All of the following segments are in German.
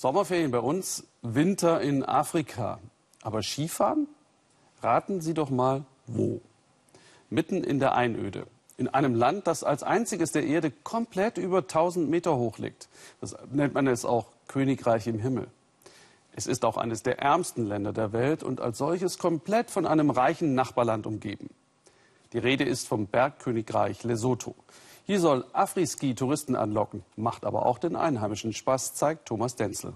Sommerferien bei uns, Winter in Afrika. Aber Skifahren? Raten Sie doch mal, wo? Mitten in der Einöde. In einem Land, das als einziges der Erde komplett über 1000 Meter hoch liegt. Das nennt man es auch Königreich im Himmel. Es ist auch eines der ärmsten Länder der Welt und als solches komplett von einem reichen Nachbarland umgeben. Die Rede ist vom Bergkönigreich Lesotho. Hier soll Afriski Touristen anlocken, macht aber auch den Einheimischen Spaß, zeigt Thomas Denzel.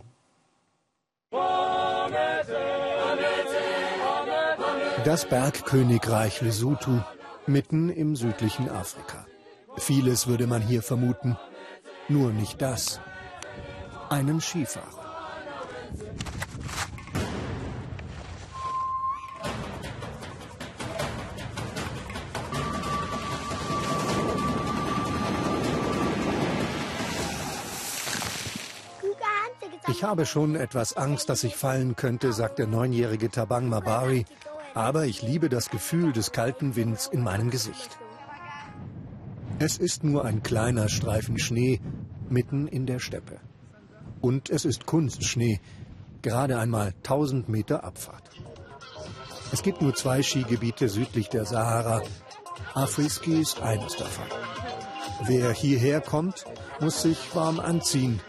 Das Bergkönigreich Lesotho mitten im südlichen Afrika. Vieles würde man hier vermuten, nur nicht das. Einen Skifahrer. Ich habe schon etwas Angst, dass ich fallen könnte, sagt der neunjährige Tabang Mabari. Aber ich liebe das Gefühl des kalten Winds in meinem Gesicht. Es ist nur ein kleiner Streifen Schnee mitten in der Steppe. Und es ist Kunstschnee, gerade einmal 1000 Meter Abfahrt. Es gibt nur zwei Skigebiete südlich der Sahara. Afriski ist eines davon. Wer hierher kommt, muss sich warm anziehen,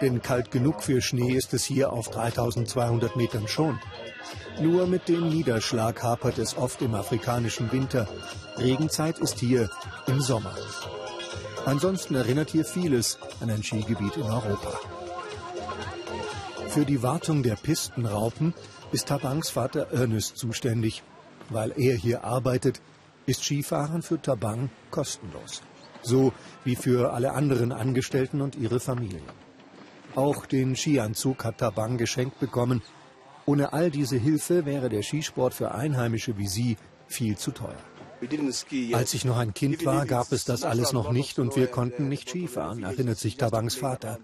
denn kalt genug für Schnee ist es hier auf 3200 Metern schon. Nur mit dem Niederschlag hapert es oft im afrikanischen Winter. Regenzeit ist hier im Sommer. Ansonsten erinnert hier vieles an ein Skigebiet in Europa. Für die Wartung der Pistenraupen ist Tabangs Vater Ernest zuständig. Weil er hier arbeitet, ist Skifahren für Tabang kostenlos. So wie für alle anderen Angestellten und ihre Familien. Auch den Skianzug hat Tabang geschenkt bekommen. Ohne all diese Hilfe wäre der Skisport für Einheimische wie Sie viel zu teuer. Als ich noch ein Kind war, gab es das alles noch nicht und wir konnten nicht Skifahren, erinnert sich Tabangs Vater.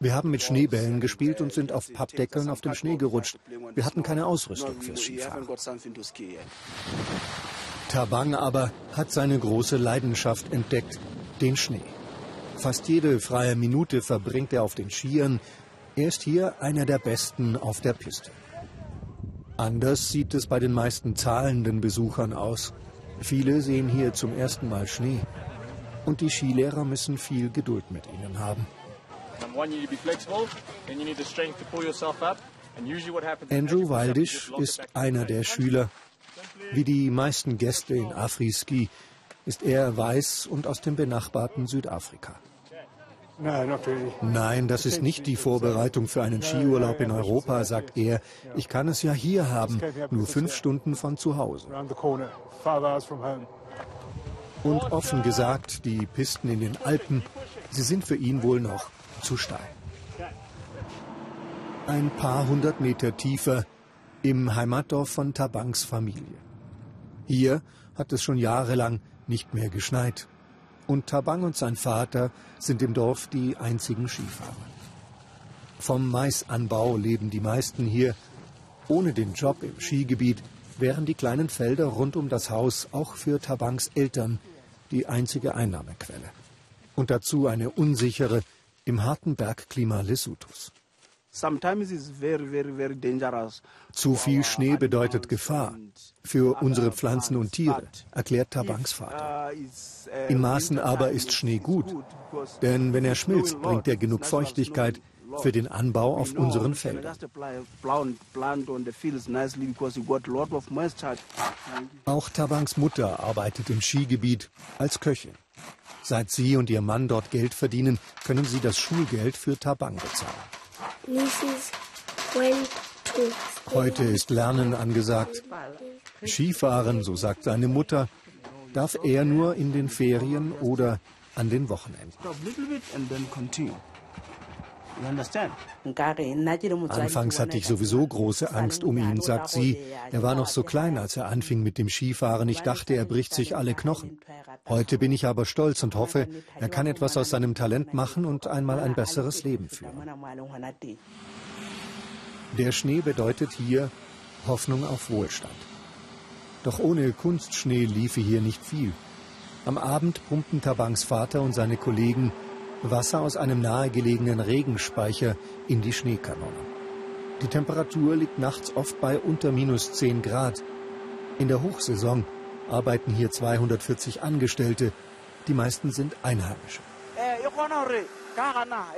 Wir haben mit Schneebällen gespielt und sind auf Pappdeckeln auf dem Schnee gerutscht. Wir hatten keine Ausrüstung fürs Skifahren. Tabang aber hat seine große Leidenschaft entdeckt, den Schnee. Fast jede freie Minute verbringt er auf den Skiern. Er ist hier einer der Besten auf der Piste. Anders sieht es bei den meisten zahlenden Besuchern aus. Viele sehen hier zum ersten Mal Schnee. Und die Skilehrer müssen viel Geduld mit ihnen haben. Andrew Waldisch ist einer der Schüler. Wie die meisten Gäste in Afri-Ski ist er weiß und aus dem benachbarten Südafrika. Nein, das ist nicht die Vorbereitung für einen Skiurlaub in Europa, sagt er. Ich kann es ja hier haben, nur fünf Stunden von zu Hause. Und offen gesagt, die Pisten in den Alpen, sie sind für ihn wohl noch zu steil. Ein paar hundert Meter tiefer im Heimatdorf von Tabangs Familie. Hier hat es schon jahrelang nicht mehr geschneit. Und Tabang und sein Vater sind im Dorf die einzigen Skifahrer. Vom Maisanbau leben die meisten hier. Ohne den Job im Skigebiet wären die kleinen Felder rund um das Haus auch für Tabangs Eltern die einzige Einnahmequelle. Und dazu eine unsichere im harten Bergklima Lesothos. Zu viel Schnee bedeutet Gefahr für unsere Pflanzen und Tiere, erklärt Tabangs Vater. In Maßen aber ist Schnee gut, denn wenn er schmilzt, bringt er genug Feuchtigkeit für den Anbau auf unseren Feldern. Auch Tabangs Mutter arbeitet im Skigebiet als Köchin. Seit sie und ihr Mann dort Geld verdienen, können sie das Schulgeld für Tabang bezahlen. Heute ist Lernen angesagt. Skifahren, so sagt seine Mutter, darf er nur in den Ferien oder an den Wochenenden. Anfangs hatte ich sowieso große Angst um ihn, sagt sie. Er war noch so klein, als er anfing mit dem Skifahren. Ich dachte, er bricht sich alle Knochen. Heute bin ich aber stolz und hoffe, er kann etwas aus seinem Talent machen und einmal ein besseres Leben führen. Der Schnee bedeutet hier Hoffnung auf Wohlstand. Doch ohne Kunstschnee liefe hier nicht viel. Am Abend pumpten Tabangs Vater und seine Kollegen Wasser aus einem nahegelegenen Regenspeicher in die Schneekanone. Die Temperatur liegt nachts oft bei unter minus 10 Grad. In der Hochsaison arbeiten hier 240 Angestellte. Die meisten sind Einheimische.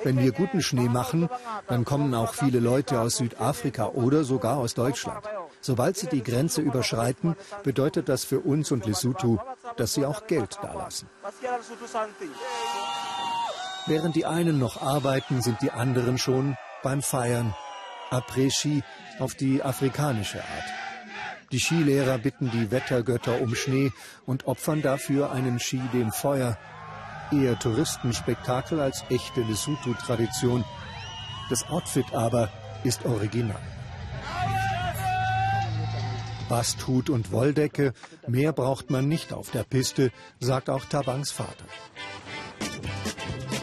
Wenn wir guten Schnee machen, dann kommen auch viele Leute aus Südafrika oder sogar aus Deutschland. Sobald sie die Grenze überschreiten, bedeutet das für uns und Lesotho, dass sie auch Geld dalassen. Während die einen noch arbeiten, sind die anderen schon beim Feiern. Après-Ski auf die afrikanische Art. Die Skilehrer bitten die Wettergötter um Schnee und opfern dafür einen Ski dem Feuer. Eher Touristenspektakel als echte Lesotho-Tradition. Das Outfit aber ist original. Basthut und Wolldecke, mehr braucht man nicht auf der Piste, sagt auch Tabangs Vater.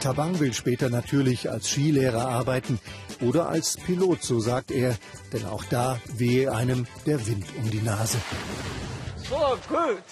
Tabang will später natürlich als Skilehrer arbeiten oder als Pilot, so sagt er, denn auch da wehe einem der Wind um die Nase. So gut.